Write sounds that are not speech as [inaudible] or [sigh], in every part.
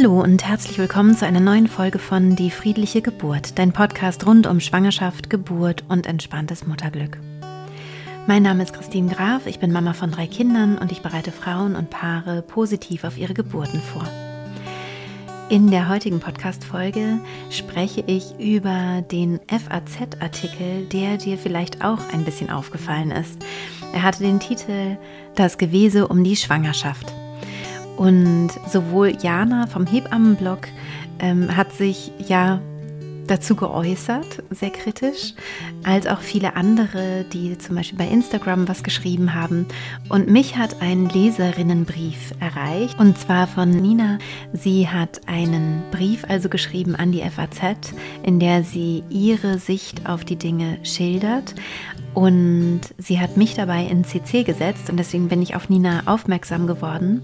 Hallo und herzlich willkommen zu einer neuen Folge von Die friedliche Geburt, dein Podcast rund um Schwangerschaft, Geburt und entspanntes Mutterglück. Mein Name ist Christine Graf, ich bin Mama von drei Kindern und ich bereite Frauen und Paare positiv auf ihre Geburten vor. In der heutigen Podcast-Folge spreche ich über den FAZ-Artikel, der dir vielleicht auch ein bisschen aufgefallen ist. Er hatte den Titel Das Gewese um die Schwangerschaft. Und sowohl Jana vom Hebammenblog ähm, hat sich ja dazu geäußert, sehr kritisch, als auch viele andere, die zum Beispiel bei Instagram was geschrieben haben. Und mich hat ein Leserinnenbrief erreicht, und zwar von Nina. Sie hat einen Brief also geschrieben an die FAZ, in der sie ihre Sicht auf die Dinge schildert. Und sie hat mich dabei in CC gesetzt und deswegen bin ich auf Nina aufmerksam geworden.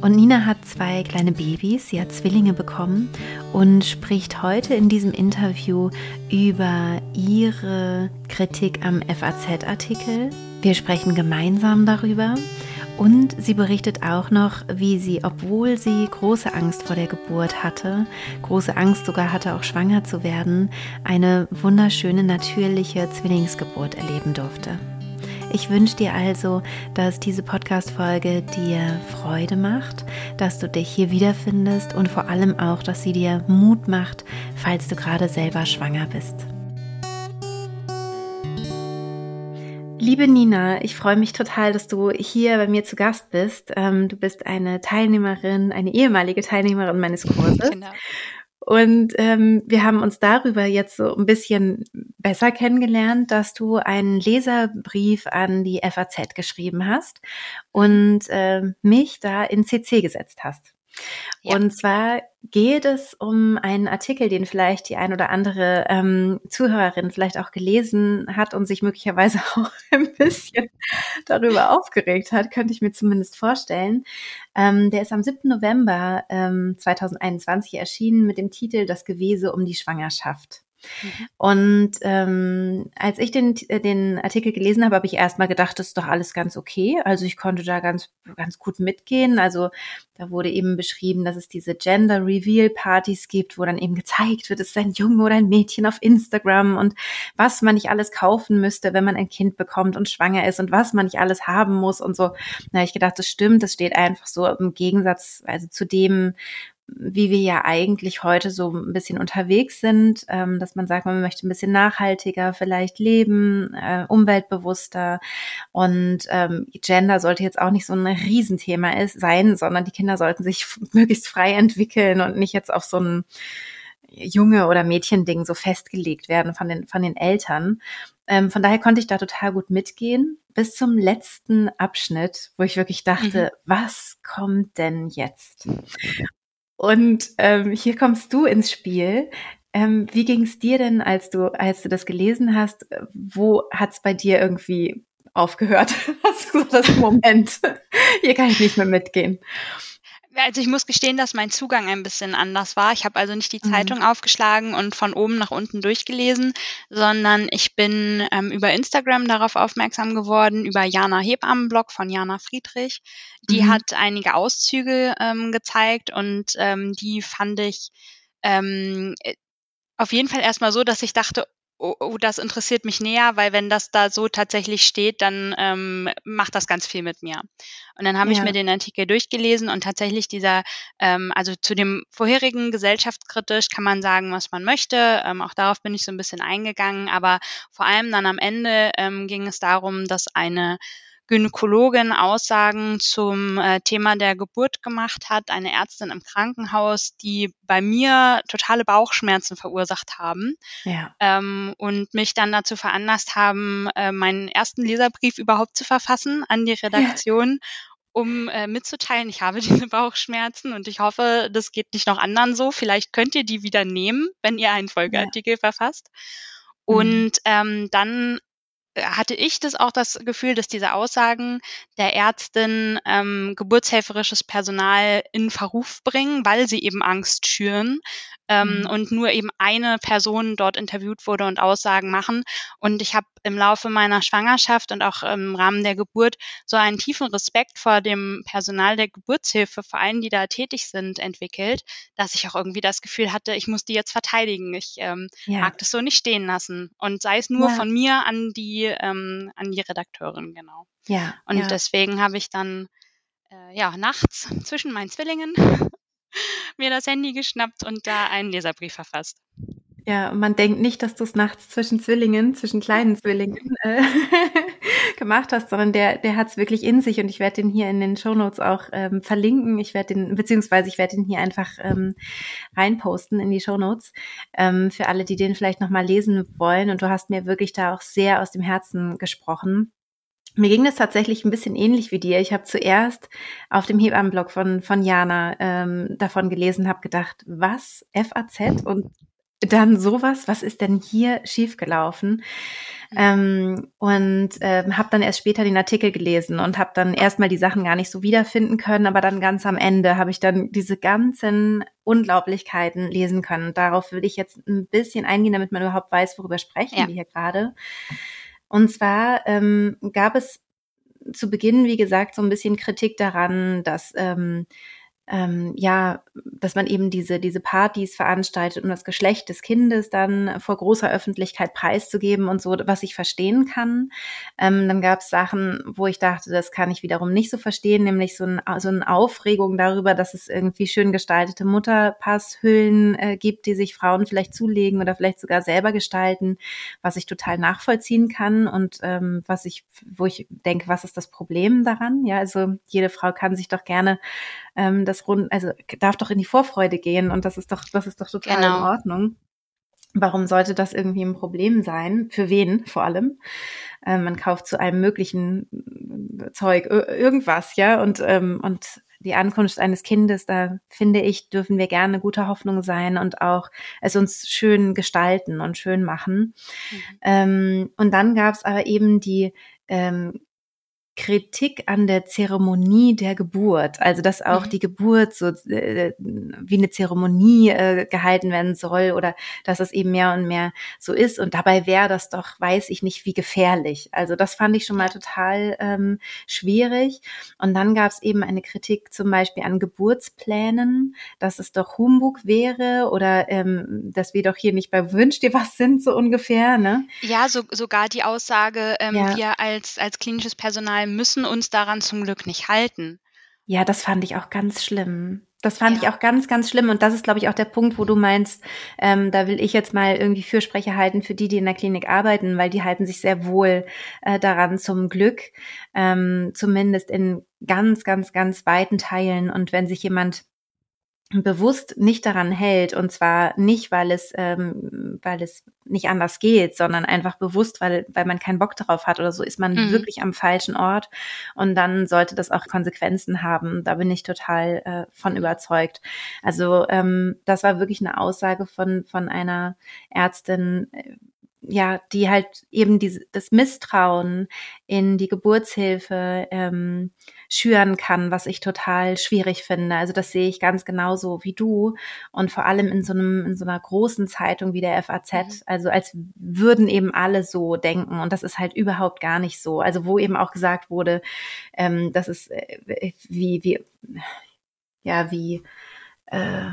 Und Nina hat zwei kleine Babys, sie hat Zwillinge bekommen und spricht heute in diesem Interview über ihre Kritik am FAZ-Artikel. Wir sprechen gemeinsam darüber und sie berichtet auch noch, wie sie, obwohl sie große Angst vor der Geburt hatte, große Angst sogar hatte, auch schwanger zu werden, eine wunderschöne natürliche Zwillingsgeburt erleben durfte. Ich wünsche dir also, dass diese Podcast-Folge dir Freude macht, dass du dich hier wiederfindest und vor allem auch, dass sie dir Mut macht, falls du gerade selber schwanger bist. Liebe Nina, ich freue mich total, dass du hier bei mir zu Gast bist. Ähm, du bist eine Teilnehmerin, eine ehemalige Teilnehmerin meines [laughs] Kurses. Genau. Und ähm, wir haben uns darüber jetzt so ein bisschen besser kennengelernt, dass du einen Leserbrief an die FAZ geschrieben hast und äh, mich da in CC gesetzt hast. Ja. Und zwar geht es um einen Artikel, den vielleicht die ein oder andere ähm, Zuhörerin vielleicht auch gelesen hat und sich möglicherweise [laughs] auch ein bisschen darüber aufgeregt hat, könnte ich mir zumindest vorstellen. Ähm, der ist am 7. November ähm, 2021 erschienen mit dem Titel Das Gewese um die Schwangerschaft. Mhm. Und ähm, als ich den, äh, den Artikel gelesen habe, habe ich erstmal gedacht, das ist doch alles ganz okay. Also ich konnte da ganz, ganz gut mitgehen. Also da wurde eben beschrieben, dass es diese Gender Reveal Partys gibt, wo dann eben gezeigt wird, ist ein Junge oder ein Mädchen auf Instagram und was man nicht alles kaufen müsste, wenn man ein Kind bekommt und schwanger ist und was man nicht alles haben muss und so. Na, ich gedacht, das stimmt, das steht einfach so im Gegensatz, also zu dem, wie wir ja eigentlich heute so ein bisschen unterwegs sind, ähm, dass man sagt, man möchte ein bisschen nachhaltiger vielleicht leben, äh, umweltbewusster und ähm, Gender sollte jetzt auch nicht so ein Riesenthema ist, sein, sondern die Kinder sollten sich möglichst frei entwickeln und nicht jetzt auf so ein Junge- oder Mädchending so festgelegt werden von den, von den Eltern. Ähm, von daher konnte ich da total gut mitgehen bis zum letzten Abschnitt, wo ich wirklich dachte, mhm. was kommt denn jetzt? Und ähm, hier kommst du ins Spiel. Ähm, wie ging es dir denn, als du, als du das gelesen hast? Wo hat es bei dir irgendwie aufgehört? [laughs] Hast du das Moment? Hier kann ich nicht mehr mitgehen also ich muss gestehen, dass mein Zugang ein bisschen anders war. Ich habe also nicht die mhm. Zeitung aufgeschlagen und von oben nach unten durchgelesen, sondern ich bin ähm, über Instagram darauf aufmerksam geworden, über Jana Hebammenblog von Jana Friedrich. Die mhm. hat einige Auszüge ähm, gezeigt und ähm, die fand ich ähm, auf jeden Fall erstmal so, dass ich dachte, oh, oh, das interessiert mich näher, weil wenn das da so tatsächlich steht, dann ähm, macht das ganz viel mit mir. Und dann habe ja. ich mir den Artikel durchgelesen und tatsächlich dieser, ähm, also zu dem vorherigen gesellschaftskritisch kann man sagen, was man möchte. Ähm, auch darauf bin ich so ein bisschen eingegangen, aber vor allem dann am Ende ähm, ging es darum, dass eine Gynäkologin Aussagen zum äh, Thema der Geburt gemacht hat, eine Ärztin im Krankenhaus, die bei mir totale Bauchschmerzen verursacht haben ja. ähm, und mich dann dazu veranlasst haben, äh, meinen ersten Leserbrief überhaupt zu verfassen an die Redaktion. Ja. um äh, mitzuteilen, ich habe [laughs] diese Bauchschmerzen und ich hoffe, das geht nicht noch anderen so. Vielleicht könnt ihr die wieder nehmen, wenn ihr einen Folgeartikel ja. verfasst. Mhm. Und ähm, dann hatte ich das auch das Gefühl, dass diese Aussagen der Ärztin ähm, geburtshelferisches Personal in Verruf bringen, weil sie eben Angst schüren ähm, mhm. und nur eben eine Person dort interviewt wurde und Aussagen machen. Und ich habe im Laufe meiner Schwangerschaft und auch im Rahmen der Geburt so einen tiefen Respekt vor dem Personal der Geburtshilfe, vor allen, die da tätig sind, entwickelt, dass ich auch irgendwie das Gefühl hatte, ich muss die jetzt verteidigen. Ich ähm, ja. mag das so nicht stehen lassen. Und sei es nur ja. von mir an die, ähm, an die Redakteurin, genau. Ja. Und ja. deswegen habe ich dann äh, ja nachts [laughs] zwischen meinen Zwillingen [laughs] mir das Handy geschnappt und da einen Leserbrief verfasst. Ja, man denkt nicht, dass du es nachts zwischen Zwillingen, zwischen kleinen Zwillingen äh, [laughs] gemacht hast, sondern der, der hat es wirklich in sich und ich werde den hier in den Shownotes auch ähm, verlinken. Ich werde den, beziehungsweise ich werde den hier einfach ähm, reinposten in die Shownotes ähm, für alle, die den vielleicht nochmal lesen wollen. Und du hast mir wirklich da auch sehr aus dem Herzen gesprochen. Mir ging das tatsächlich ein bisschen ähnlich wie dir. Ich habe zuerst auf dem Hebammenblog von, von Jana ähm, davon gelesen, habe gedacht, was? FAZ? Und dann sowas, was ist denn hier schiefgelaufen? Ähm, und ähm, habe dann erst später den Artikel gelesen und habe dann erstmal die Sachen gar nicht so wiederfinden können, aber dann ganz am Ende habe ich dann diese ganzen Unglaublichkeiten lesen können. darauf würde ich jetzt ein bisschen eingehen, damit man überhaupt weiß, worüber sprechen ja. wir hier gerade. Und zwar ähm, gab es zu Beginn, wie gesagt, so ein bisschen Kritik daran, dass ähm, ähm, ja, dass man eben diese, diese Partys veranstaltet, um das Geschlecht des Kindes dann vor großer Öffentlichkeit preiszugeben und so, was ich verstehen kann. Ähm, dann gab es Sachen, wo ich dachte, das kann ich wiederum nicht so verstehen, nämlich so, ein, so eine Aufregung darüber, dass es irgendwie schön gestaltete Mutterpasshüllen äh, gibt, die sich Frauen vielleicht zulegen oder vielleicht sogar selber gestalten, was ich total nachvollziehen kann und ähm, was ich, wo ich denke, was ist das Problem daran? Ja, also jede Frau kann sich doch gerne ähm, das rund, also darf doch in die Vorfreude gehen und das ist doch, das ist doch total genau. in Ordnung. Warum sollte das irgendwie ein Problem sein? Für wen vor allem? Ähm, man kauft zu einem möglichen äh, Zeug irgendwas, ja, und, ähm, und die Ankunft eines Kindes, da finde ich, dürfen wir gerne gute Hoffnung sein und auch es uns schön gestalten und schön machen. Mhm. Ähm, und dann gab es aber eben die ähm, Kritik an der Zeremonie der Geburt, also dass auch mhm. die Geburt so äh, wie eine Zeremonie äh, gehalten werden soll oder dass es eben mehr und mehr so ist und dabei wäre das doch, weiß ich nicht, wie gefährlich. Also das fand ich schon mal total ähm, schwierig und dann gab es eben eine Kritik zum Beispiel an Geburtsplänen, dass es doch Humbug wäre oder ähm, dass wir doch hier nicht bei Wünsch dir was sind so ungefähr, ne? Ja, so, sogar die Aussage, ähm, ja. wir als als klinisches Personal müssen uns daran zum Glück nicht halten. Ja, das fand ich auch ganz schlimm. Das fand ja. ich auch ganz, ganz schlimm. Und das ist, glaube ich, auch der Punkt, wo du meinst, ähm, da will ich jetzt mal irgendwie Fürsprecher halten für die, die in der Klinik arbeiten, weil die halten sich sehr wohl äh, daran zum Glück, ähm, zumindest in ganz, ganz, ganz weiten Teilen. Und wenn sich jemand bewusst nicht daran hält. Und zwar nicht weil es ähm, weil es nicht anders geht sondern einfach bewusst weil weil man keinen Bock darauf hat oder so ist man mhm. wirklich am falschen Ort. Und dann sollte das auch Konsequenzen haben. Da bin ich total äh, von überzeugt. Also ähm, das war wirklich eine Aussage von von einer Ärztin äh, ja, die halt eben diese, das Misstrauen in die Geburtshilfe ähm, schüren kann, was ich total schwierig finde. Also das sehe ich ganz genauso wie du und vor allem in so einem in so einer großen Zeitung wie der FAZ, mhm. also als würden eben alle so denken und das ist halt überhaupt gar nicht so. Also wo eben auch gesagt wurde, ähm, das ist äh, wie wie ja wie äh,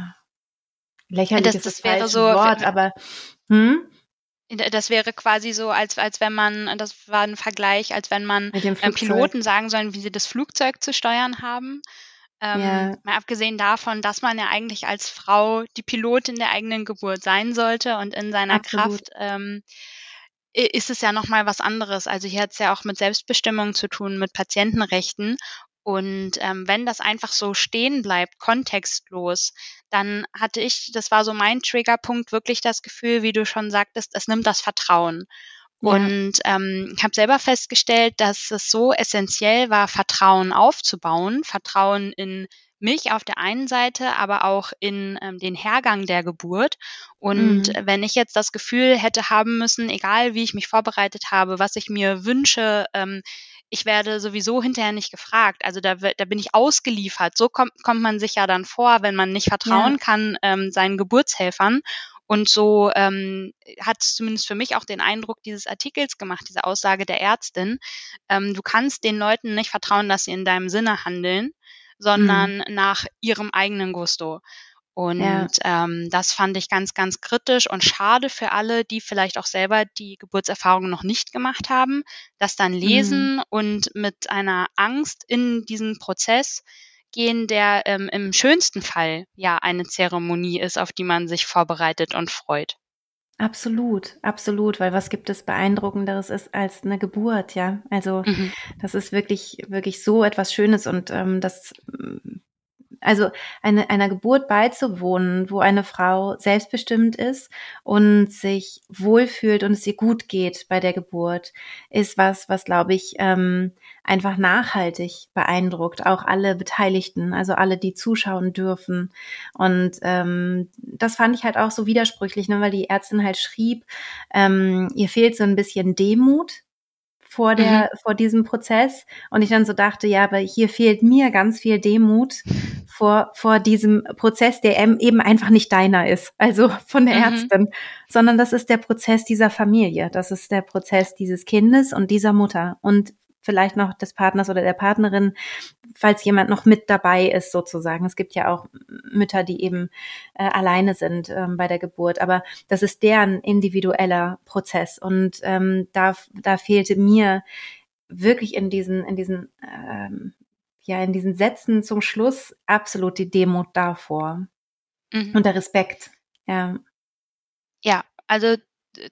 lächerlich das, ist das, das wäre so Wort, aber hm? Das wäre quasi so, als, als wenn man, das war ein Vergleich, als wenn man ähm, Piloten sagen sollen, wie sie das Flugzeug zu steuern haben. Ähm, ja. Mal abgesehen davon, dass man ja eigentlich als Frau die Pilotin der eigenen Geburt sein sollte und in seiner Absolut. Kraft ähm, ist es ja nochmal was anderes. Also hier hat es ja auch mit Selbstbestimmung zu tun, mit Patientenrechten. Und ähm, wenn das einfach so stehen bleibt, kontextlos, dann hatte ich, das war so mein Triggerpunkt, wirklich das Gefühl, wie du schon sagtest, es nimmt das Vertrauen. Und ähm, ich habe selber festgestellt, dass es so essentiell war, Vertrauen aufzubauen, Vertrauen in mich auf der einen Seite, aber auch in ähm, den Hergang der Geburt. Und mhm. wenn ich jetzt das Gefühl hätte haben müssen, egal wie ich mich vorbereitet habe, was ich mir wünsche, ähm, ich werde sowieso hinterher nicht gefragt. Also da, da bin ich ausgeliefert. So kommt, kommt man sich ja dann vor, wenn man nicht vertrauen ja. kann ähm, seinen Geburtshelfern. Und so ähm, hat es zumindest für mich auch den Eindruck dieses Artikels gemacht, diese Aussage der Ärztin. Ähm, du kannst den Leuten nicht vertrauen, dass sie in deinem Sinne handeln, sondern mhm. nach ihrem eigenen Gusto. Und ja. ähm, das fand ich ganz, ganz kritisch und schade für alle, die vielleicht auch selber die Geburtserfahrung noch nicht gemacht haben, das dann lesen mhm. und mit einer Angst in diesen Prozess gehen, der ähm, im schönsten Fall ja eine Zeremonie ist, auf die man sich vorbereitet und freut. Absolut, absolut, weil was gibt es beeindruckenderes ist als eine Geburt, ja? Also mhm. das ist wirklich, wirklich so etwas Schönes und ähm, das also eine, einer Geburt beizuwohnen, wo eine Frau selbstbestimmt ist und sich wohlfühlt und es ihr gut geht bei der Geburt, ist was, was glaube ich ähm, einfach nachhaltig beeindruckt, auch alle Beteiligten, also alle, die zuschauen dürfen. Und ähm, das fand ich halt auch so widersprüchlich, ne, weil die Ärztin halt schrieb, ähm, ihr fehlt so ein bisschen Demut vor der, mhm. vor diesem Prozess. Und ich dann so dachte, ja, aber hier fehlt mir ganz viel Demut vor, vor diesem Prozess, der eben einfach nicht deiner ist, also von der mhm. Ärztin, sondern das ist der Prozess dieser Familie. Das ist der Prozess dieses Kindes und dieser Mutter. Und vielleicht noch des Partners oder der Partnerin, falls jemand noch mit dabei ist sozusagen. Es gibt ja auch Mütter, die eben äh, alleine sind ähm, bei der Geburt, aber das ist deren individueller Prozess und ähm, da, da fehlte mir wirklich in diesen, in diesen, ähm, ja, in diesen Sätzen zum Schluss absolut die Demut davor mhm. und der Respekt. Ja. Ja, also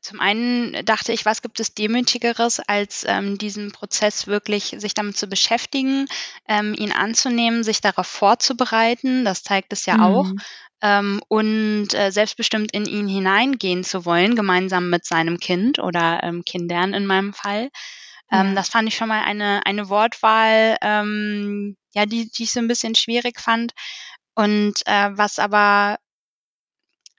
zum einen dachte ich, was gibt es Demütigeres, als ähm, diesen Prozess wirklich sich damit zu beschäftigen, ähm, ihn anzunehmen, sich darauf vorzubereiten, das zeigt es ja mhm. auch, ähm, und äh, selbstbestimmt in ihn hineingehen zu wollen, gemeinsam mit seinem Kind oder ähm, Kindern in meinem Fall. Ähm, ja. Das fand ich schon mal eine, eine Wortwahl, ähm, ja, die, die ich so ein bisschen schwierig fand. Und äh, was aber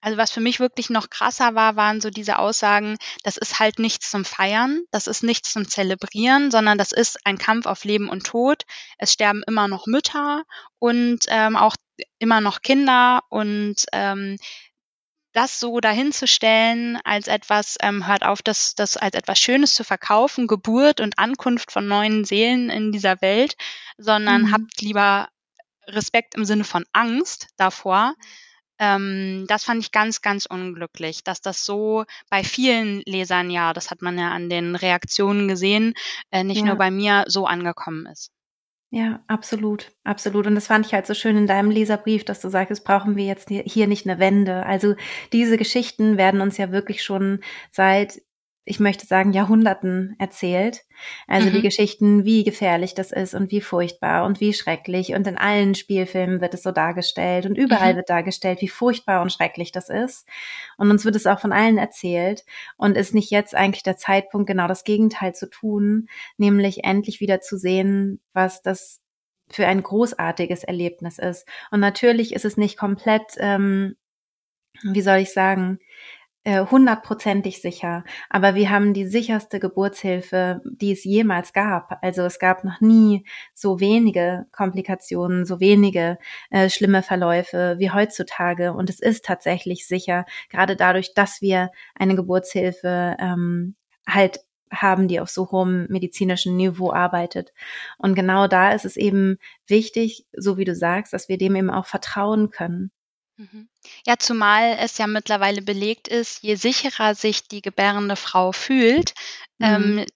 also was für mich wirklich noch krasser war, waren so diese Aussagen, das ist halt nichts zum Feiern, das ist nichts zum Zelebrieren, sondern das ist ein Kampf auf Leben und Tod. Es sterben immer noch Mütter und ähm, auch immer noch Kinder und ähm, das so dahinzustellen als etwas, ähm, hört auf, das, das als etwas Schönes zu verkaufen, Geburt und Ankunft von neuen Seelen in dieser Welt, sondern mhm. habt lieber Respekt im Sinne von Angst davor, ähm, das fand ich ganz, ganz unglücklich, dass das so bei vielen Lesern, ja, das hat man ja an den Reaktionen gesehen, äh, nicht ja. nur bei mir so angekommen ist. Ja, absolut, absolut. Und das fand ich halt so schön in deinem Leserbrief, dass du sagst, brauchen wir jetzt hier nicht eine Wende. Also diese Geschichten werden uns ja wirklich schon seit ich möchte sagen, Jahrhunderten erzählt. Also mhm. die Geschichten, wie gefährlich das ist und wie furchtbar und wie schrecklich. Und in allen Spielfilmen wird es so dargestellt und überall mhm. wird dargestellt, wie furchtbar und schrecklich das ist. Und uns wird es auch von allen erzählt. Und ist nicht jetzt eigentlich der Zeitpunkt, genau das Gegenteil zu tun, nämlich endlich wieder zu sehen, was das für ein großartiges Erlebnis ist. Und natürlich ist es nicht komplett, ähm, wie soll ich sagen, hundertprozentig sicher. Aber wir haben die sicherste Geburtshilfe, die es jemals gab. Also es gab noch nie so wenige Komplikationen, so wenige äh, schlimme Verläufe wie heutzutage. Und es ist tatsächlich sicher, gerade dadurch, dass wir eine Geburtshilfe ähm, halt haben, die auf so hohem medizinischen Niveau arbeitet. Und genau da ist es eben wichtig, so wie du sagst, dass wir dem eben auch vertrauen können. Mhm. Ja, zumal es ja mittlerweile belegt ist, je sicherer sich die gebärende Frau fühlt, mhm. ähm,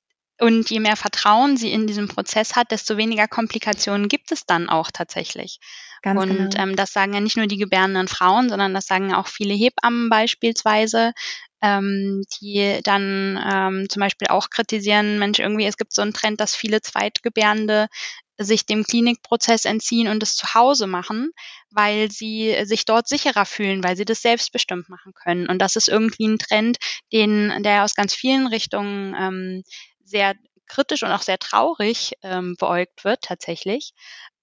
und je mehr Vertrauen sie in diesem Prozess hat, desto weniger Komplikationen gibt es dann auch tatsächlich. Ganz und genau. ähm, das sagen ja nicht nur die gebärenden Frauen, sondern das sagen auch viele Hebammen beispielsweise, ähm, die dann ähm, zum Beispiel auch kritisieren, Mensch, irgendwie, es gibt so einen Trend, dass viele Zweitgebärende sich dem Klinikprozess entziehen und es zu Hause machen, weil sie sich dort sicherer fühlen, weil sie das selbstbestimmt machen können. Und das ist irgendwie ein Trend, den, der aus ganz vielen Richtungen ähm, sehr kritisch und auch sehr traurig ähm, beäugt wird tatsächlich.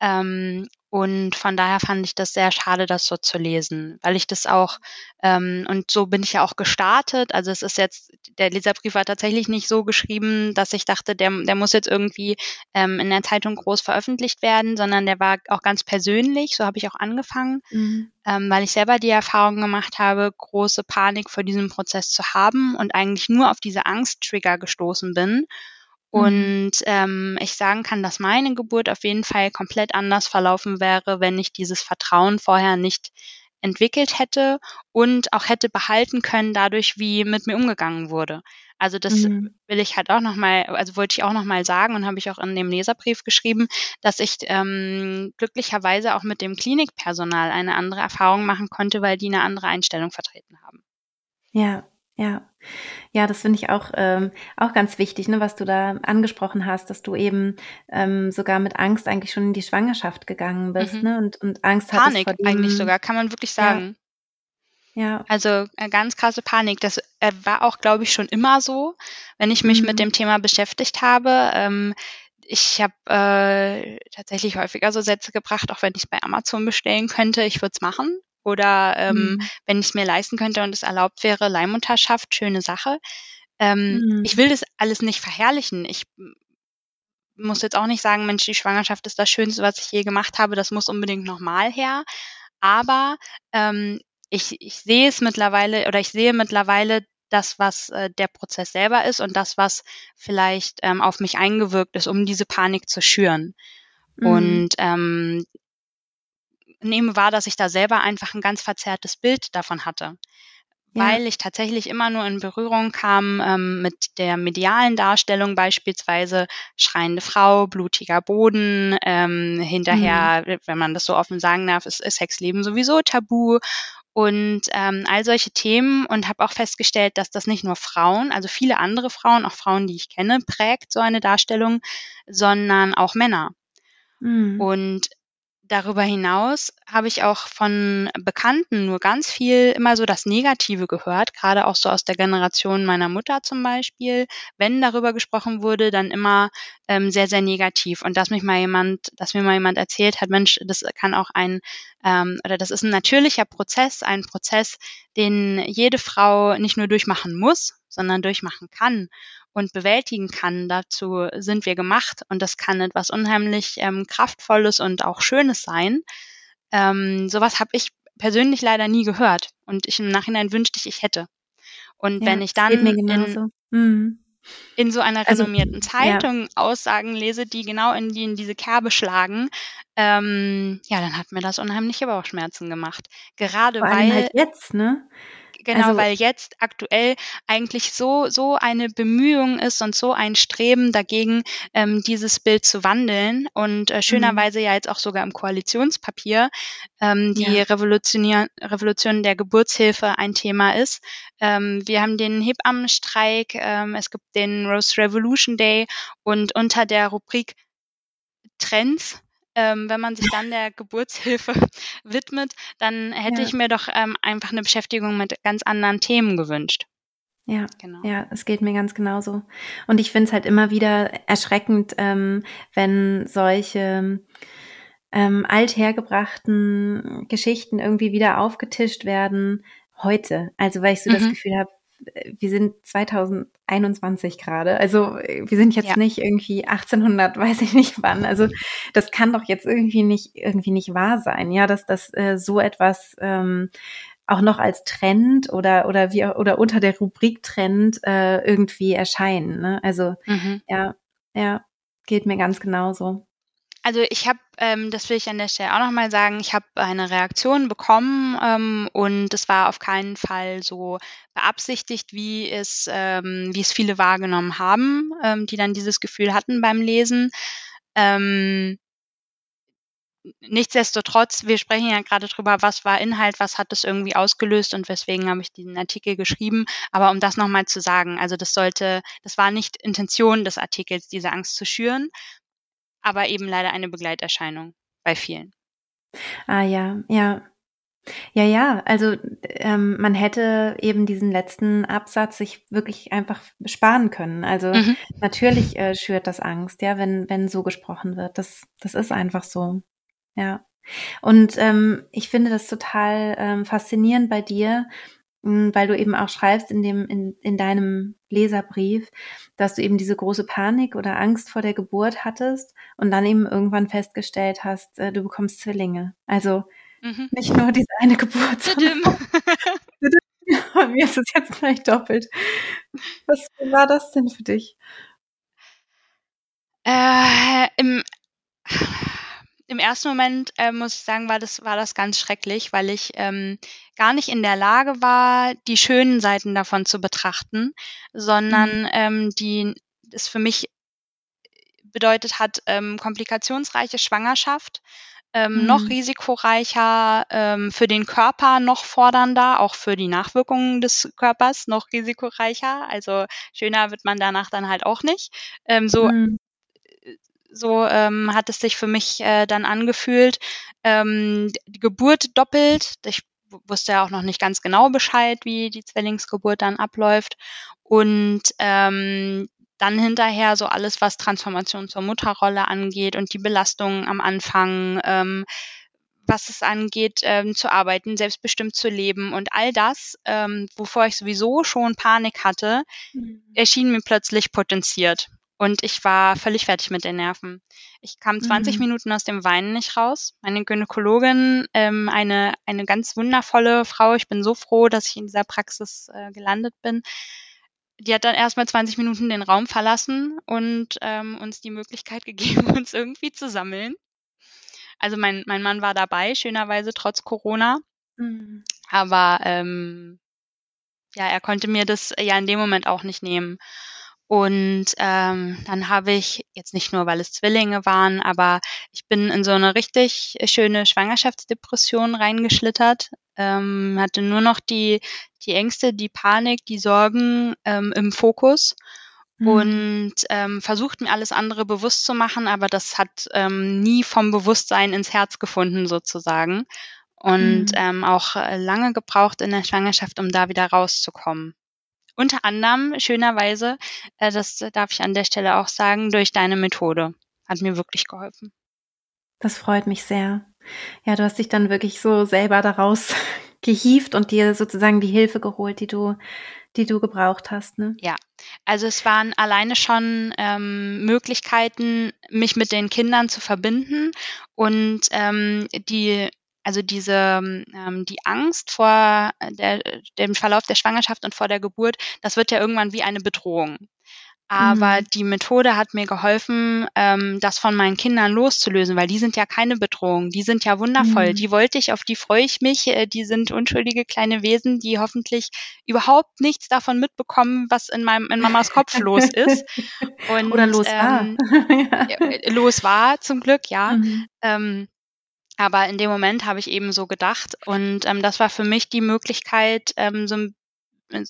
Ähm, und von daher fand ich das sehr schade, das so zu lesen, weil ich das auch, ähm, und so bin ich ja auch gestartet. Also es ist jetzt, der Leserbrief war tatsächlich nicht so geschrieben, dass ich dachte, der, der muss jetzt irgendwie ähm, in der Zeitung groß veröffentlicht werden, sondern der war auch ganz persönlich, so habe ich auch angefangen, mhm. ähm, weil ich selber die Erfahrung gemacht habe, große Panik vor diesem Prozess zu haben und eigentlich nur auf diese Angsttrigger gestoßen bin. Und ähm, ich sagen kann, dass meine Geburt auf jeden Fall komplett anders verlaufen wäre, wenn ich dieses Vertrauen vorher nicht entwickelt hätte und auch hätte behalten können dadurch, wie mit mir umgegangen wurde. Also das mhm. will ich halt auch nochmal, also wollte ich auch nochmal sagen und habe ich auch in dem Leserbrief geschrieben, dass ich ähm, glücklicherweise auch mit dem Klinikpersonal eine andere Erfahrung machen konnte, weil die eine andere Einstellung vertreten haben. Ja, ja, ja, das finde ich auch ähm, auch ganz wichtig, ne, was du da angesprochen hast, dass du eben ähm, sogar mit Angst eigentlich schon in die Schwangerschaft gegangen bist, mhm. ne, und und Angst Panik vor dem, eigentlich sogar, kann man wirklich sagen. Ja. ja. Also äh, ganz krasse Panik. Das äh, war auch, glaube ich, schon immer so, wenn ich mich mhm. mit dem Thema beschäftigt habe. Ähm, ich habe äh, tatsächlich häufiger so Sätze gebracht, auch wenn ich es bei Amazon bestellen könnte, ich würde es machen. Oder ähm, mhm. wenn ich es mir leisten könnte und es erlaubt wäre, Leihmutterschaft, schöne Sache. Ähm, mhm. Ich will das alles nicht verherrlichen. Ich muss jetzt auch nicht sagen, Mensch, die Schwangerschaft ist das Schönste, was ich je gemacht habe, das muss unbedingt nochmal her. Aber ähm, ich, ich sehe es mittlerweile oder ich sehe mittlerweile das, was äh, der Prozess selber ist und das, was vielleicht ähm, auf mich eingewirkt ist, um diese Panik zu schüren. Mhm. Und ähm, nehme wahr, dass ich da selber einfach ein ganz verzerrtes Bild davon hatte. Ja. Weil ich tatsächlich immer nur in Berührung kam ähm, mit der medialen Darstellung, beispielsweise schreiende Frau, blutiger Boden, ähm, hinterher, mhm. wenn man das so offen sagen darf, ist, ist Sexleben sowieso tabu und ähm, all solche Themen und habe auch festgestellt, dass das nicht nur Frauen, also viele andere Frauen, auch Frauen, die ich kenne, prägt so eine Darstellung, sondern auch Männer. Mhm. Und darüber hinaus habe ich auch von Bekannten nur ganz viel immer so das Negative gehört, gerade auch so aus der Generation meiner Mutter zum Beispiel. Wenn darüber gesprochen wurde, dann immer ähm, sehr, sehr negativ. Und dass mich mal jemand, dass mir mal jemand erzählt hat, Mensch, das kann auch ein, ähm, oder das ist ein natürlicher Prozess, ein Prozess, den jede Frau nicht nur durchmachen muss, sondern durchmachen kann und bewältigen kann. Dazu sind wir gemacht und das kann etwas unheimlich ähm, Kraftvolles und auch Schönes sein. Ähm, sowas habe ich persönlich leider nie gehört und ich im Nachhinein wünschte ich, ich hätte. Und ja, wenn ich dann in, mhm. in so einer also, renommierten Zeitung ja. Aussagen lese, die genau in, die, in diese Kerbe schlagen, ähm, ja, dann hat mir das unheimliche Bauchschmerzen gemacht. Gerade Vor allem weil halt jetzt, ne? Genau, also, weil jetzt aktuell eigentlich so, so eine Bemühung ist und so ein Streben dagegen, ähm, dieses Bild zu wandeln. Und äh, mhm. schönerweise ja jetzt auch sogar im Koalitionspapier ähm, die ja. Revolution, Revolution der Geburtshilfe ein Thema ist. Ähm, wir haben den Hebammenstreik, ähm, es gibt den Rose Revolution Day und unter der Rubrik Trends ähm, wenn man sich dann der Geburtshilfe [laughs] widmet, dann hätte ja. ich mir doch ähm, einfach eine Beschäftigung mit ganz anderen Themen gewünscht. Ja, genau. ja, es geht mir ganz genauso. Und ich finde es halt immer wieder erschreckend, ähm, wenn solche ähm, althergebrachten Geschichten irgendwie wieder aufgetischt werden heute. Also weil ich so mhm. das Gefühl habe, wir sind 2021 gerade. Also wir sind jetzt ja. nicht irgendwie 1800, [laughs] weiß ich nicht wann. Also das kann doch jetzt irgendwie nicht irgendwie nicht wahr sein, ja, dass das äh, so etwas ähm, auch noch als Trend oder oder wie oder unter der Rubrik Trend äh, irgendwie erscheinen. Ne? Also mhm. ja, ja, geht mir ganz genauso. Also ich habe, ähm, das will ich an der Stelle auch nochmal sagen, ich habe eine Reaktion bekommen ähm, und es war auf keinen Fall so beabsichtigt, wie es, ähm, wie es viele wahrgenommen haben, ähm, die dann dieses Gefühl hatten beim Lesen. Ähm, nichtsdestotrotz, wir sprechen ja gerade drüber, was war Inhalt, was hat das irgendwie ausgelöst und weswegen habe ich diesen Artikel geschrieben. Aber um das nochmal zu sagen, also das sollte, das war nicht Intention des Artikels, diese Angst zu schüren, aber eben leider eine Begleiterscheinung bei vielen. Ah ja, ja. Ja, ja, also ähm, man hätte eben diesen letzten Absatz sich wirklich einfach sparen können. Also mhm. natürlich äh, schürt das Angst, ja, wenn, wenn so gesprochen wird. Das, das ist einfach so. Ja. Und ähm, ich finde das total ähm, faszinierend bei dir, weil du eben auch schreibst in dem, in, in deinem Leserbrief, dass du eben diese große Panik oder Angst vor der Geburt hattest und dann eben irgendwann festgestellt hast, äh, du bekommst Zwillinge. Also Mhm. Nicht nur diese eine Geburt. [laughs] Bei mir ist es jetzt gleich doppelt. Was war das denn für dich? Äh, im, Im ersten Moment äh, muss ich sagen, war das, war das ganz schrecklich, weil ich ähm, gar nicht in der Lage war, die schönen Seiten davon zu betrachten, sondern mhm. ähm, die es für mich bedeutet hat, ähm, komplikationsreiche Schwangerschaft ähm, mhm. noch risikoreicher, ähm, für den Körper noch fordernder, auch für die Nachwirkungen des Körpers noch risikoreicher. Also schöner wird man danach dann halt auch nicht. Ähm, so mhm. So ähm, hat es sich für mich äh, dann angefühlt. Ähm, die Geburt doppelt. Ich wusste ja auch noch nicht ganz genau Bescheid, wie die Zwillingsgeburt dann abläuft. Und ähm, dann hinterher so alles, was Transformation zur Mutterrolle angeht und die Belastungen am Anfang, ähm, was es angeht, ähm, zu arbeiten, selbstbestimmt zu leben und all das, ähm, wovor ich sowieso schon Panik hatte, mhm. erschien mir plötzlich potenziert. Und ich war völlig fertig mit den Nerven. Ich kam 20 mhm. Minuten aus dem Weinen nicht raus. Meine Gynäkologin, ähm, eine, eine ganz wundervolle Frau, ich bin so froh, dass ich in dieser Praxis äh, gelandet bin, die hat dann erstmal 20 Minuten den Raum verlassen und ähm, uns die Möglichkeit [laughs] gegeben, uns irgendwie zu sammeln. Also mein, mein Mann war dabei, schönerweise trotz Corona. Mhm. Aber ähm, ja, er konnte mir das ja in dem Moment auch nicht nehmen. Und ähm, dann habe ich, jetzt nicht nur, weil es Zwillinge waren, aber ich bin in so eine richtig schöne Schwangerschaftsdepression reingeschlittert, ähm, hatte nur noch die, die Ängste, die Panik, die Sorgen ähm, im Fokus mhm. und ähm, versucht mir alles andere bewusst zu machen, aber das hat ähm, nie vom Bewusstsein ins Herz gefunden sozusagen und mhm. ähm, auch äh, lange gebraucht in der Schwangerschaft, um da wieder rauszukommen. Unter anderem, schönerweise, äh, das darf ich an der Stelle auch sagen, durch deine Methode. Hat mir wirklich geholfen. Das freut mich sehr. Ja, du hast dich dann wirklich so selber daraus [laughs] gehieft und dir sozusagen die Hilfe geholt, die du, die du gebraucht hast. Ne? Ja, also es waren alleine schon ähm, Möglichkeiten, mich mit den Kindern zu verbinden und ähm, die also diese ähm, die Angst vor der, dem Verlauf der Schwangerschaft und vor der Geburt, das wird ja irgendwann wie eine Bedrohung. Aber mhm. die Methode hat mir geholfen, ähm, das von meinen Kindern loszulösen, weil die sind ja keine Bedrohung, die sind ja wundervoll. Mhm. Die wollte ich, auf die freue ich mich. Äh, die sind unschuldige kleine Wesen, die hoffentlich überhaupt nichts davon mitbekommen, was in meinem in Mamas Kopf [laughs] los ist. Und, Oder los ähm, [laughs] war. Äh, los war zum Glück, ja. Mhm. Ähm, aber in dem Moment habe ich eben so gedacht und ähm, das war für mich die Möglichkeit, ähm, so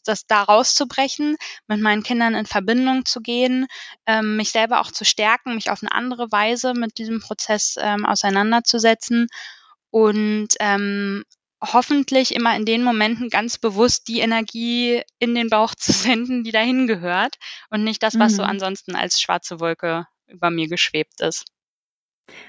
das da rauszubrechen, mit meinen Kindern in Verbindung zu gehen, ähm, mich selber auch zu stärken, mich auf eine andere Weise mit diesem Prozess ähm, auseinanderzusetzen und ähm, hoffentlich immer in den Momenten ganz bewusst die Energie in den Bauch zu [laughs] senden, die dahin gehört und nicht das, was mhm. so ansonsten als schwarze Wolke über mir geschwebt ist.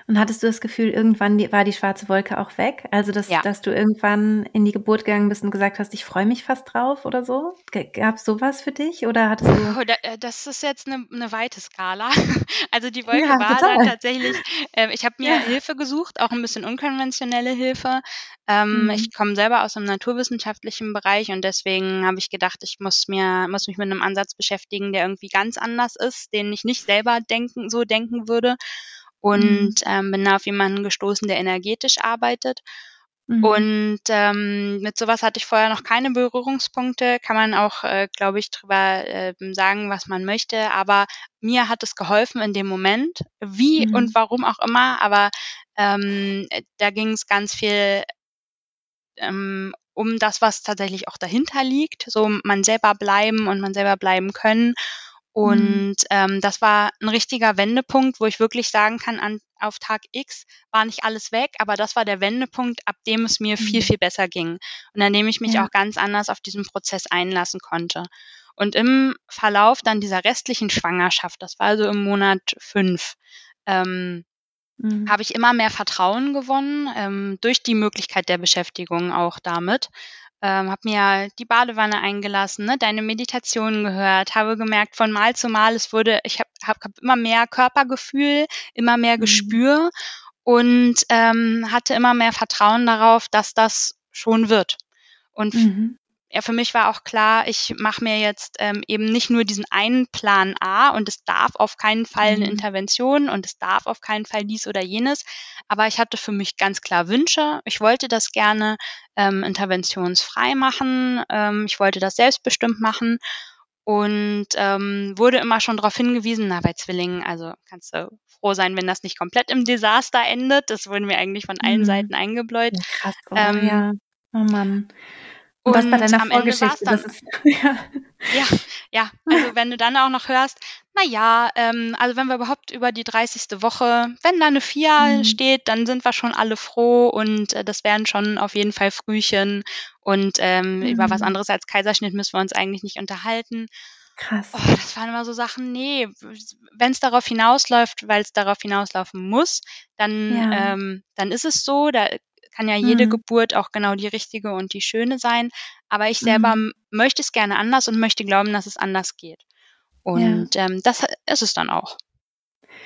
Und hattest du das Gefühl, irgendwann die, war die schwarze Wolke auch weg? Also, dass, ja. dass du irgendwann in die Geburt gegangen bist und gesagt hast, ich freue mich fast drauf oder so? Gab es sowas für dich oder hattest du? Oh, das ist jetzt eine, eine weite Skala. [laughs] Also die Wolke ja, war dann tatsächlich, äh, ich habe mir ja. Hilfe gesucht, auch ein bisschen unkonventionelle Hilfe. Ähm, mhm. Ich komme selber aus einem naturwissenschaftlichen Bereich und deswegen habe ich gedacht, ich muss mir, muss mich mit einem Ansatz beschäftigen, der irgendwie ganz anders ist, den ich nicht selber denken, so denken würde und mhm. ähm, bin da auf jemanden gestoßen, der energetisch arbeitet. Mhm. Und ähm, mit sowas hatte ich vorher noch keine Berührungspunkte. Kann man auch, äh, glaube ich, drüber äh, sagen, was man möchte. Aber mir hat es geholfen in dem Moment, wie mhm. und warum auch immer. Aber Ähm, da ging es ganz viel ähm, um das, was tatsächlich auch dahinter liegt, so man selber bleiben und man selber bleiben können. Und mhm. ähm, das war ein richtiger Wendepunkt, wo ich wirklich sagen kann, an, auf Tag X war nicht alles weg, aber das war der Wendepunkt, ab dem es mir viel, mhm. viel besser ging und an dem ich mich ja. auch ganz anders auf diesen Prozess einlassen konnte. Und im Verlauf dann dieser restlichen Schwangerschaft, das war also im Monat fünf, ähm, mhm. habe ich immer mehr Vertrauen gewonnen ähm, durch die Möglichkeit der Beschäftigung auch damit. Ähm, habe mir die Badewanne eingelassen, ne, deine Meditationen gehört, habe gemerkt, von Mal zu Mal, es wurde, ich habe hab, hab immer mehr Körpergefühl, immer mehr mhm. Gespür und ähm, hatte immer mehr Vertrauen darauf, dass das schon wird. Und mhm ja, für mich war auch klar, ich mache mir jetzt ähm, eben nicht nur diesen einen Plan A und es darf auf keinen Fall eine mhm. Intervention und es darf auf keinen Fall dies oder jenes, aber ich hatte für mich ganz klar Wünsche. Ich wollte das gerne ähm, interventionsfrei machen, ähm, ich wollte das selbstbestimmt machen und ähm, wurde immer schon darauf hingewiesen, na bei Zwillingen, also kannst du froh sein, wenn das nicht komplett im Desaster endet. Das wurden wir eigentlich von allen mhm. Seiten eingebläut. Ja, krass, oh, ähm, ja. oh Mann. Und, was bei deiner am Vorgeschichte? Ende dann, ist, [laughs] ja. ja, ja, also wenn du dann auch noch hörst, na ja, ähm, also wenn wir überhaupt über die 30. Woche, wenn da eine Fia mhm. steht, dann sind wir schon alle froh und äh, das wären schon auf jeden Fall Frühchen und ähm, mhm. über was mhm. anderes als Kaiserschnitt müssen wir uns eigentlich nicht unterhalten. Krass. Oh, das waren immer so Sachen, nee, wenn es darauf hinausläuft, weil es darauf hinauslaufen muss, dann, ja. ähm, dann ist es so, da kann ja jede mhm. Geburt auch genau die richtige und die schöne sein. Aber ich selber mhm. möchte es gerne anders und möchte glauben, dass es anders geht. Und ja. ähm, das ist es dann auch.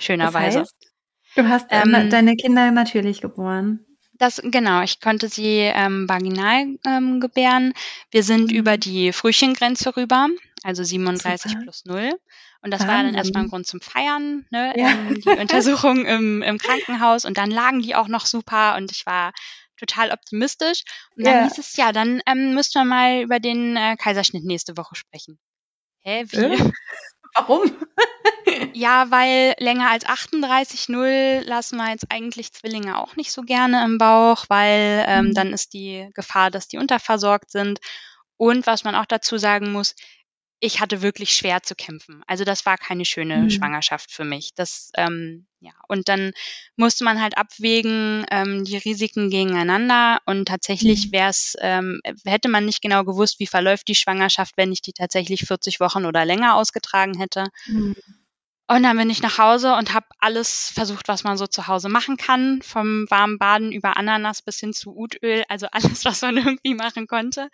Schönerweise. Das heißt, du hast ähm, deine Kinder natürlich geboren. Das, genau, ich konnte sie ähm, vaginal ähm, gebären. Wir sind mhm. über die Frühchengrenze rüber, also 37 Super. plus 0. Und das Wahnsinn. war dann erstmal ein Grund zum Feiern, ne? Ja. Ähm, die [laughs] Untersuchung im, im Krankenhaus. Und dann lagen die auch noch super und ich war total optimistisch. Und dann ja. hieß es, ja, dann ähm, müssten wir mal über den äh, Kaiserschnitt nächste Woche sprechen. Hä, wie? Warum? ja, weil länger als 38,0 lassen wir jetzt eigentlich Zwillinge auch nicht so gerne im Bauch, weil ähm, mhm. dann ist die Gefahr, dass die unterversorgt sind. Und was man auch dazu sagen muss, ich hatte wirklich schwer zu kämpfen. Also das war keine schöne mhm. Schwangerschaft für mich. Das ähm, ja und dann musste man halt abwägen ähm, die Risiken gegeneinander und tatsächlich mhm. wäre es ähm, hätte man nicht genau gewusst, wie verläuft die Schwangerschaft, wenn ich die tatsächlich 40 Wochen oder länger ausgetragen hätte. Mhm. Und dann bin ich nach Hause und habe alles versucht, was man so zu Hause machen kann, vom warmen Baden über Ananas bis hin zu Utöl, also alles, was man [laughs] irgendwie machen konnte.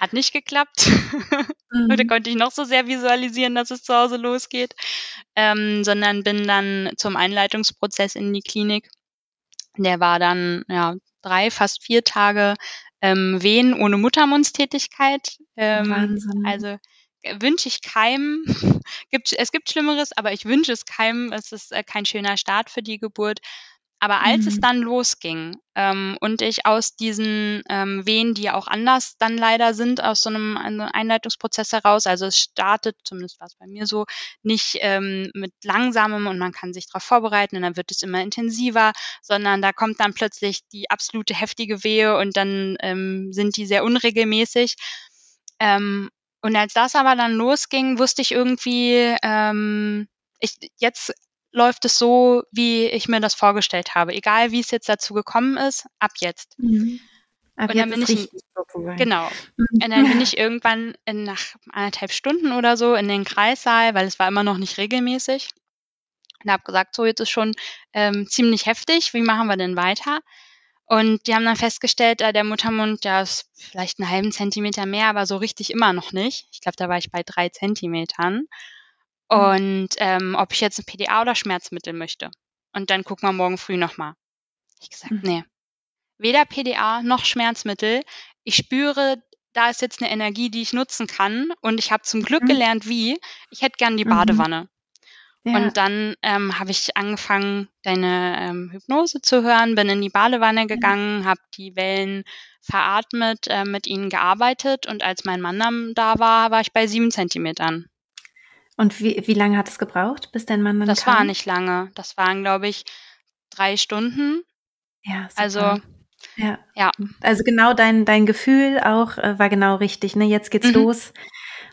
Hat nicht geklappt. [laughs] Mhm. Heute konnte ich noch so sehr visualisieren, dass es zu Hause losgeht, ähm, sondern bin dann zum Einleitungsprozess in die Klinik. Der war dann ja drei, fast vier Tage ähm, Wehen ohne Muttermundstätigkeit. Ähm, Wahnsinn. Also äh, wünsche ich keinem. [laughs] gibt, es gibt Schlimmeres, aber ich wünsche es keinem. Es ist äh, kein schöner Start für die Geburt. Aber als mhm. es dann losging ähm, und ich aus diesen ähm, Wehen, die auch anders dann leider sind, aus so einem, Einleitungsprozess heraus, also es startet, zumindest war es bei mir so, nicht ähm, mit langsamem und man kann sich darauf vorbereiten und dann wird es immer intensiver, sondern da kommt dann plötzlich die absolute heftige Wehe und dann ähm, sind die sehr unregelmäßig. Ähm, und als das aber dann losging, wusste ich irgendwie, ähm, ich, jetzt läuft es so, wie ich mir das vorgestellt habe. Egal, wie es jetzt dazu gekommen ist, ab jetzt. Mhm. Ab und dann bin ich genau. Mhm. Und dann bin ich irgendwann in, nach anderthalb Stunden oder so in den Kreissaal, weil es war immer noch nicht regelmäßig. Und habe gesagt, so jetzt ist schon ähm, ziemlich heftig. Wie machen wir denn weiter? Und die haben dann festgestellt, äh, der Muttermund, der ist vielleicht einen halben Zentimeter mehr, aber so richtig immer noch nicht. Ich glaube, da war ich bei drei Zentimetern. Mhm. Und ähm, ob ich jetzt ein PDA oder Schmerzmittel möchte. Und dann gucken wir morgen früh nochmal. Ich gesagt, mhm. nee. Weder PDA noch Schmerzmittel. Ich spüre, da ist jetzt eine Energie, die ich nutzen kann. Und ich habe zum Glück mhm. gelernt, wie. Ich hätte gern die mhm. Badewanne. Ja. Und dann ähm, habe ich angefangen, deine ähm, Hypnose zu hören, bin in die Badewanne gegangen, habe die Wellen veratmet, äh, mit ihnen gearbeitet und als mein Mann dann da war, war ich bei sieben Zentimetern. Und wie, wie lange hat es gebraucht, bis dein Mann dann Das kam? war nicht lange. Das waren, glaube ich, drei Stunden. Ja, super. also ja. ja. Also genau dein, dein Gefühl auch äh, war genau richtig. Ne? Jetzt geht's mhm. los.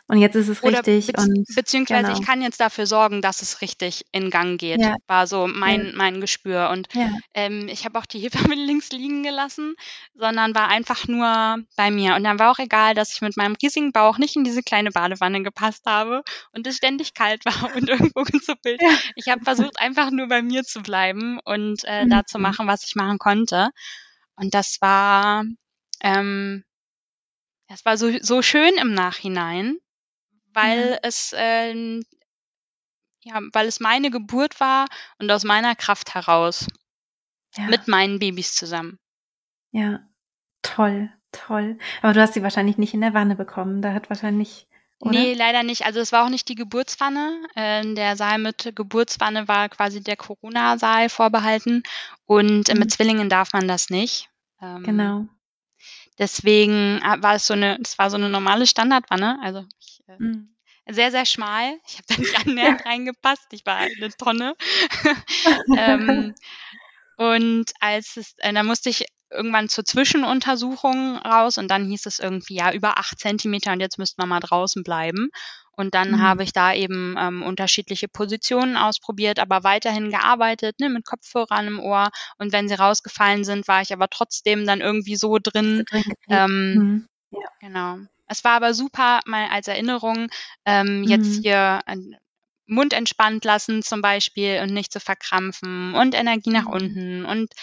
Und jetzt ist es Oder richtig. Bezieh und, beziehungsweise genau. ich kann jetzt dafür sorgen, dass es richtig in Gang geht, ja. war so mein, ja. mein Gespür. Und ja. ähm, ich habe auch die Hebamme [laughs] links liegen gelassen, sondern war einfach nur bei mir. Und dann war auch egal, dass ich mit meinem riesigen Bauch nicht in diese kleine Badewanne gepasst habe und es ständig kalt war [laughs] und irgendwo gezuppelt. Ich habe versucht, einfach nur bei mir zu bleiben und äh, mhm. da zu machen, was ich machen konnte. Und das war, ähm, das war so, so schön im Nachhinein, weil ja. es äh, ja, weil es meine Geburt war und aus meiner Kraft heraus. Ja. Mit meinen Babys zusammen. Ja, toll, toll. Aber du hast sie wahrscheinlich nicht in der Wanne bekommen. Da hat wahrscheinlich. Oder? Nee, leider nicht. Also es war auch nicht die Geburtswanne. Äh, der Saal mit Geburtswanne war quasi der Corona-Saal vorbehalten. Und äh, mhm. mit Zwillingen darf man das nicht. Ähm, genau. Deswegen äh, war es so eine, es war so eine normale Standardwanne. Also ich, äh, mhm sehr, sehr schmal. Ich habe da nicht annähernd [laughs] reingepasst. Ich war eine Tonne. [laughs] ähm, und als es, äh, da musste ich irgendwann zur Zwischenuntersuchung raus und dann hieß es irgendwie, ja, über acht Zentimeter und jetzt müssten wir mal draußen bleiben. Und dann mhm. habe ich da eben ähm, unterschiedliche Positionen ausprobiert, aber weiterhin gearbeitet, ne, mit Kopfhörern im Ohr. Und wenn sie rausgefallen sind, war ich aber trotzdem dann irgendwie so drin. Ähm, mhm. ja. Genau. Es war aber super, mal als Erinnerung, ähm, mhm. jetzt hier Mund entspannt lassen zum Beispiel und nicht zu verkrampfen und Energie nach mhm. unten und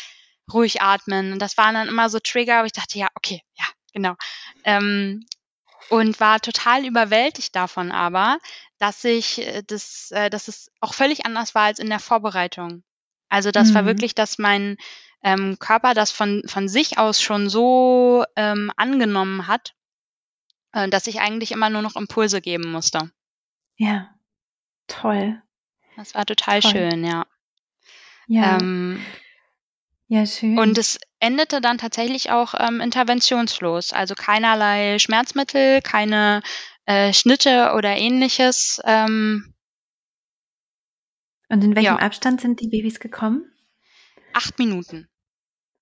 ruhig atmen. Und das waren dann immer so Trigger, wo ich dachte, ja, okay, ja, genau. Ähm, und war total überwältigt davon aber, dass ich äh, das, äh, dass es auch völlig anders war als in der Vorbereitung. Also das mhm. war wirklich, dass mein ähm, Körper das von, von sich aus schon so ähm, angenommen hat äh, dass ich eigentlich immer nur noch Impulse geben musste. Ja, toll. Das war total toll. schön, ja. Ja. Ähm, ja, schön. Und es endete dann tatsächlich auch ähm, interventionslos. Also keinerlei Schmerzmittel, keine äh, Schnitte oder ähnliches. Ähm, Und in welchem ja. Abstand sind die Babys gekommen? Acht Minuten.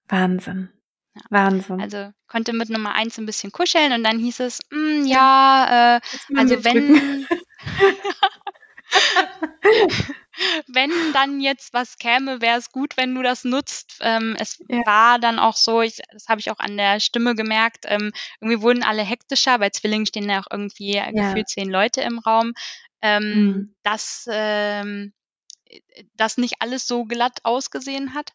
Wahnsinn. Ja. Wahnsinn. Also konnte mit Nummer eins ein bisschen kuscheln und dann hieß es, mm, ja, äh, also wenn, [laughs] wenn dann jetzt was käme, wäre es gut, wenn du das nutzt. Ähm, es ja. war dann auch so, ich, das habe ich auch an der Stimme gemerkt, ähm, irgendwie wurden alle hektischer, bei Zwillingen stehen ja auch irgendwie ja. gefühlt zehn Leute im Raum, ähm, mhm. dass ähm, das nicht alles so glatt ausgesehen hat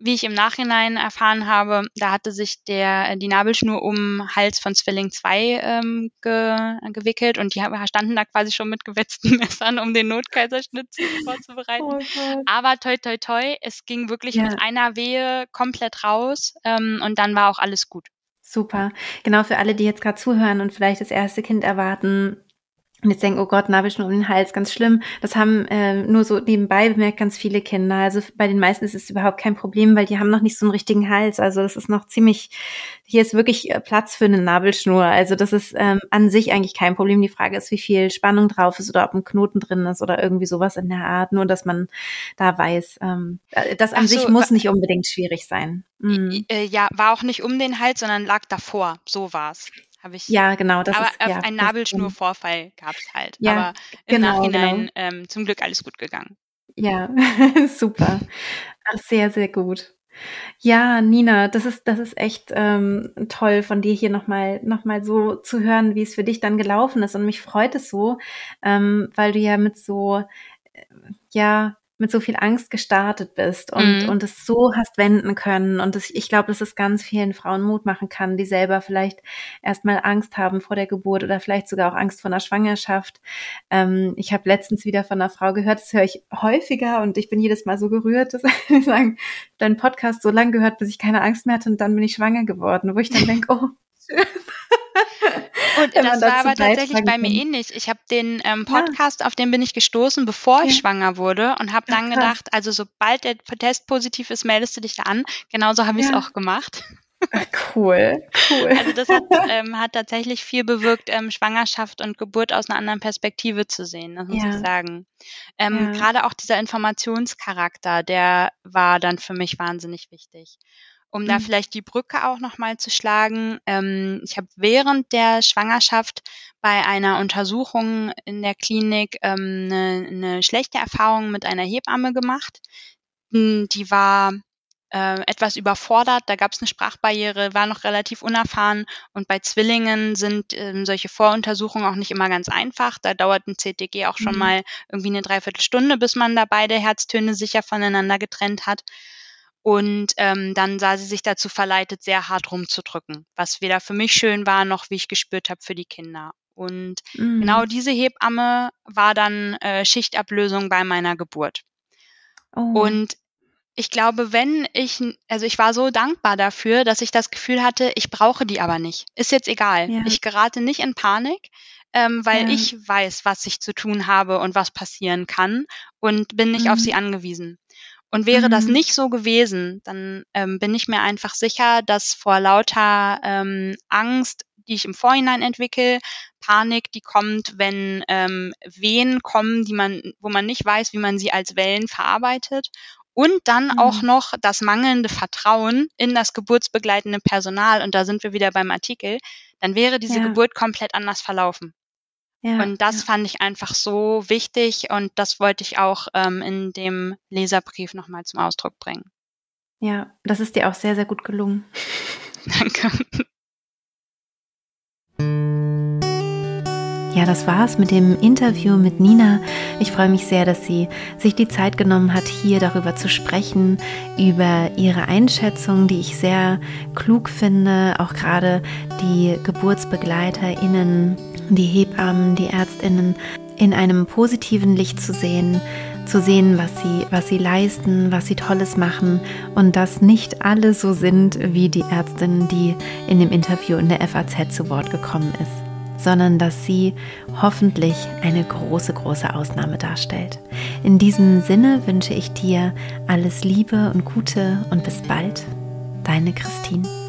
wie ich im Nachhinein erfahren habe, da hatte sich der, die Nabelschnur um Hals von Zwilling 2 ähm, ge, gewickelt und die standen da quasi schon mit gewetzten [laughs] Messern, um den Notkaiserschnitt vorzubereiten. Oh Aber toi toi toi, es ging wirklich ja. mit einer Wehe komplett raus ähm, und dann war auch alles gut. Super. Genau für alle, die jetzt gerade zuhören und vielleicht das erste Kind erwarten, und jetzt denken, oh Gott, Nabelschnur um den Hals, ganz schlimm. Das haben äh, nur so nebenbei bemerkt ganz viele Kinder. Also bei den meisten ist es überhaupt kein Problem, weil die haben noch nicht so einen richtigen Hals. Also das ist noch ziemlich, hier ist wirklich äh, Platz für eine Nabelschnur. Also das ist ähm, an sich eigentlich kein Problem. Die Frage ist, wie viel Spannung drauf ist oder ob ein Knoten drin ist oder irgendwie sowas in der Art. Nur, dass man da weiß, ähm, äh, das an so, sich muss nicht unbedingt schwierig sein. Mhm. Ja, war auch nicht um den Hals, sondern lag davor. So war's habe ich. Ja, genau. Das aber ist, ja, ein Nabelschnurvorfall gab es halt. Ja, aber im genau, Nachhinein genau. Ähm, zum Glück alles gut gegangen. Ja, [laughs] super. Ach, sehr, sehr gut. Ja, Nina, das ist, das ist echt ähm, toll von dir hier nochmal noch mal so zu hören, wie es für dich dann gelaufen ist. Und mich freut es so, ähm, weil du ja mit so, äh, ja, mit so viel Angst gestartet bist und, mhm. und es so hast wenden können. Und das, ich glaube, dass es ganz vielen Frauen Mut machen kann, die selber vielleicht erstmal Angst haben vor der Geburt oder vielleicht sogar auch Angst vor einer Schwangerschaft. Ähm, ich habe letztens wieder von einer Frau gehört, das höre ich häufiger und ich bin jedes Mal so gerührt, [laughs] dass sie sagen, deinen Podcast so lange gehört, bis ich keine Angst mehr hatte und dann bin ich schwanger geworden, wo ich dann denke, oh, schön. [laughs] Und das war aber tatsächlich bei mir ähnlich. Ich habe den ähm, Podcast, ja. auf den bin ich gestoßen, bevor ich schwanger wurde und habe dann gedacht, also sobald der Test positiv ist, meldest du dich da an. Genauso habe ich es ja. auch gemacht. Ach, cool, cool. Also das hat, ähm, hat tatsächlich viel bewirkt, ähm, Schwangerschaft und Geburt aus einer anderen Perspektive zu sehen, das muss ja. ich sagen. Ähm, ja. Gerade auch dieser Informationscharakter, der war dann für mich wahnsinnig wichtig. Um mhm. da vielleicht die Brücke auch nochmal zu schlagen, ähm, ich habe während der Schwangerschaft bei einer Untersuchung in der Klinik ähm, eine, eine schlechte Erfahrung mit einer Hebamme gemacht. Hm, die war äh, etwas überfordert, da gab es eine Sprachbarriere, war noch relativ unerfahren und bei Zwillingen sind ähm, solche Voruntersuchungen auch nicht immer ganz einfach. Da dauert ein CTG auch schon mhm. mal irgendwie eine Dreiviertelstunde, bis man da beide Herztöne sicher voneinander getrennt hat. Und ähm, dann sah sie sich dazu verleitet, sehr hart rumzudrücken, was weder für mich schön war, noch wie ich gespürt habe für die Kinder. Und mhm. genau diese Hebamme war dann äh, Schichtablösung bei meiner Geburt. Oh. Und ich glaube, wenn ich, also ich war so dankbar dafür, dass ich das Gefühl hatte, ich brauche die aber nicht. Ist jetzt egal. Ja. Ich gerate nicht in Panik, ähm, weil ja. ich weiß, was ich zu tun habe und was passieren kann und bin nicht mhm. auf sie angewiesen. Und wäre mhm. das nicht so gewesen, dann ähm, bin ich mir einfach sicher, dass vor lauter ähm, Angst, die ich im Vorhinein entwickle, Panik, die kommt, wenn ähm, Wehen kommen, die man, wo man nicht weiß, wie man sie als Wellen verarbeitet. Und dann mhm. auch noch das mangelnde Vertrauen in das geburtsbegleitende Personal, und da sind wir wieder beim Artikel, dann wäre diese ja. Geburt komplett anders verlaufen. Ja, und das ja. fand ich einfach so wichtig und das wollte ich auch ähm, in dem Leserbrief nochmal zum Ausdruck bringen. Ja, das ist dir auch sehr, sehr gut gelungen. [laughs] Danke. Ja, das war's mit dem Interview mit Nina. Ich freue mich sehr, dass sie sich die Zeit genommen hat, hier darüber zu sprechen, über ihre Einschätzung, die ich sehr klug finde, auch gerade die GeburtsbegleiterInnen die Hebammen, die Ärztinnen in einem positiven Licht zu sehen, zu sehen, was sie, was sie leisten, was sie Tolles machen und dass nicht alle so sind wie die Ärztin, die in dem Interview in der FAZ zu Wort gekommen ist, sondern dass sie hoffentlich eine große, große Ausnahme darstellt. In diesem Sinne wünsche ich dir alles Liebe und Gute und bis bald, deine Christine.